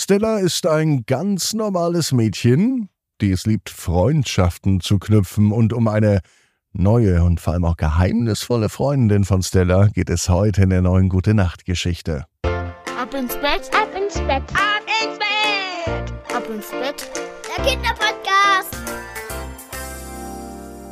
Stella ist ein ganz normales Mädchen, die es liebt, Freundschaften zu knüpfen und um eine neue und vor allem auch geheimnisvolle Freundin von Stella geht es heute in der neuen Gute Nacht Geschichte. Ab ins Bett, ab ins Bett, ab ins Bett, ab ins Bett. Der Kinderpodcast.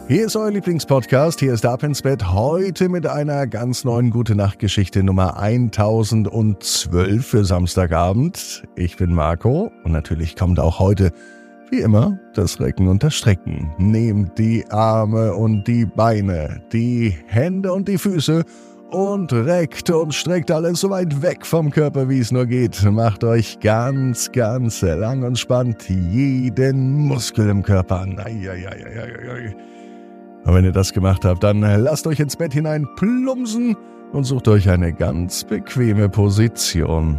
Hier ist euer Lieblingspodcast, hier ist Ab ins Bett, heute mit einer ganz neuen Gute Nacht Geschichte Nummer 1012 für Samstagabend. Ich bin Marco und natürlich kommt auch heute, wie immer, das Recken und das Strecken. Nehmt die Arme und die Beine, die Hände und die Füße und reckt und streckt alles so weit weg vom Körper, wie es nur geht. Macht euch ganz, ganz lang und spannt jeden Muskel im Körper an. Ai, ai, ai, ai, ai. Und wenn ihr das gemacht habt, dann lasst euch ins Bett hinein plumpsen und sucht euch eine ganz bequeme Position.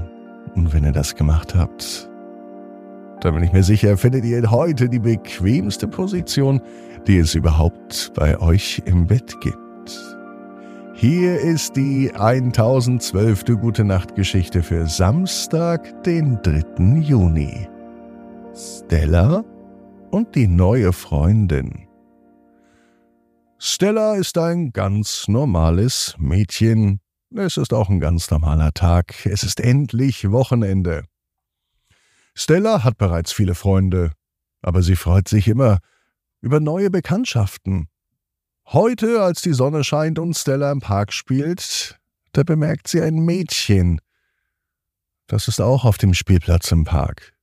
Und wenn ihr das gemacht habt, dann bin ich mir sicher, findet ihr heute die bequemste Position, die es überhaupt bei euch im Bett gibt. Hier ist die 1012. Gute Nacht Geschichte für Samstag, den 3. Juni. Stella und die neue Freundin. Stella ist ein ganz normales Mädchen. Es ist auch ein ganz normaler Tag. Es ist endlich Wochenende. Stella hat bereits viele Freunde, aber sie freut sich immer über neue Bekanntschaften. Heute, als die Sonne scheint und Stella im Park spielt, da bemerkt sie ein Mädchen. Das ist auch auf dem Spielplatz im Park.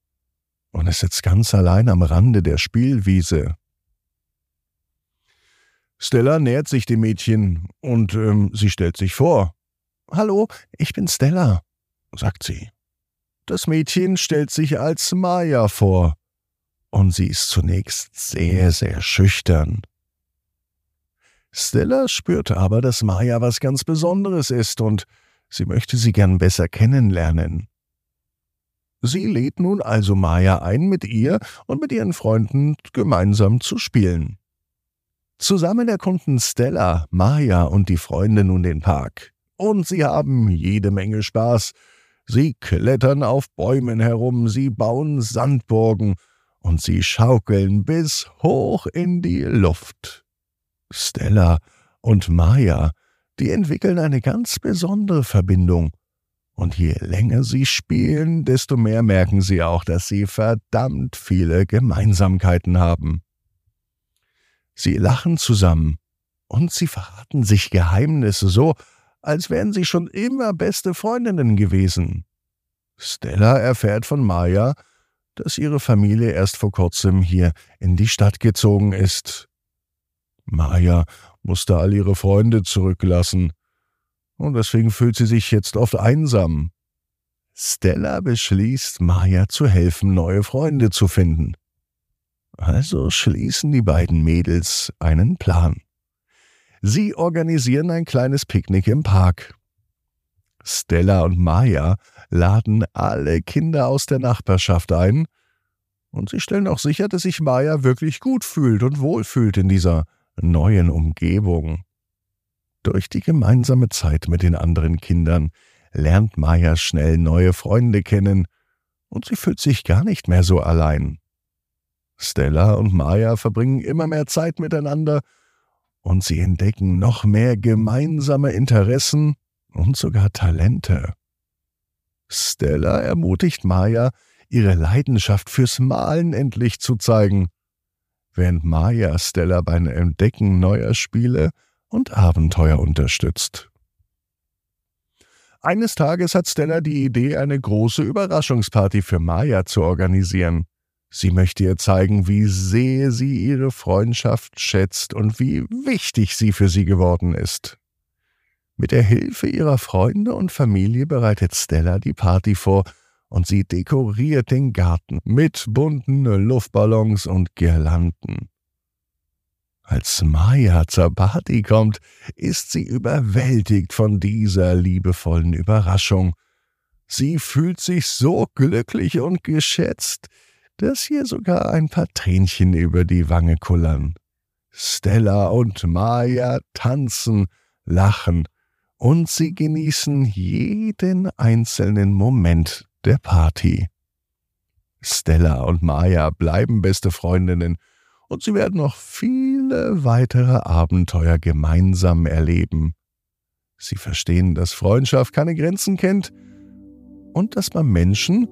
Und es sitzt ganz allein am Rande der Spielwiese. Stella nähert sich dem Mädchen und ähm, sie stellt sich vor. Hallo, ich bin Stella, sagt sie. Das Mädchen stellt sich als Maya vor, und sie ist zunächst sehr, sehr schüchtern. Stella spürt aber, dass Maya was ganz Besonderes ist und sie möchte sie gern besser kennenlernen. Sie lädt nun also Maya ein, mit ihr und mit ihren Freunden gemeinsam zu spielen. Zusammen erkunden Stella, Maya und die Freunde nun den Park. Und sie haben jede Menge Spaß. Sie klettern auf Bäumen herum, sie bauen Sandburgen und sie schaukeln bis hoch in die Luft. Stella und Maya, die entwickeln eine ganz besondere Verbindung. Und je länger sie spielen, desto mehr merken sie auch, dass sie verdammt viele Gemeinsamkeiten haben. Sie lachen zusammen und sie verraten sich Geheimnisse so, als wären sie schon immer beste Freundinnen gewesen. Stella erfährt von Maya, dass ihre Familie erst vor kurzem hier in die Stadt gezogen ist. Maya musste all ihre Freunde zurücklassen, und deswegen fühlt sie sich jetzt oft einsam. Stella beschließt, Maya zu helfen, neue Freunde zu finden. Also schließen die beiden Mädels einen Plan. Sie organisieren ein kleines Picknick im Park. Stella und Maya laden alle Kinder aus der Nachbarschaft ein, und sie stellen auch sicher, dass sich Maya wirklich gut fühlt und wohlfühlt in dieser neuen Umgebung. Durch die gemeinsame Zeit mit den anderen Kindern lernt Maya schnell neue Freunde kennen, und sie fühlt sich gar nicht mehr so allein. Stella und Maya verbringen immer mehr Zeit miteinander und sie entdecken noch mehr gemeinsame Interessen und sogar Talente. Stella ermutigt Maya, ihre Leidenschaft fürs Malen endlich zu zeigen, während Maya Stella beim Entdecken neuer Spiele und Abenteuer unterstützt. Eines Tages hat Stella die Idee, eine große Überraschungsparty für Maya zu organisieren. Sie möchte ihr zeigen, wie sehr sie ihre Freundschaft schätzt und wie wichtig sie für sie geworden ist. Mit der Hilfe ihrer Freunde und Familie bereitet Stella die Party vor und sie dekoriert den Garten mit bunten Luftballons und Girlanden. Als Maya zur Party kommt, ist sie überwältigt von dieser liebevollen Überraschung. Sie fühlt sich so glücklich und geschätzt, dass hier sogar ein paar Tränchen über die Wange kullern. Stella und Maya tanzen, lachen und sie genießen jeden einzelnen Moment der Party. Stella und Maya bleiben beste Freundinnen und sie werden noch viele weitere Abenteuer gemeinsam erleben. Sie verstehen, dass Freundschaft keine Grenzen kennt und dass man Menschen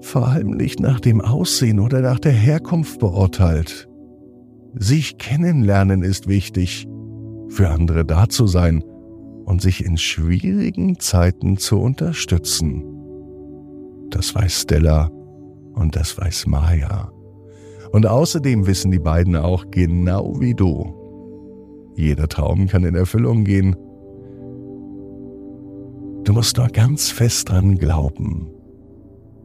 vor allem nicht nach dem Aussehen oder nach der Herkunft beurteilt. Sich kennenlernen ist wichtig, für andere da zu sein und sich in schwierigen Zeiten zu unterstützen. Das weiß Stella und das weiß Maya. Und außerdem wissen die beiden auch genau wie du. Jeder Traum kann in Erfüllung gehen. Du musst nur ganz fest dran glauben.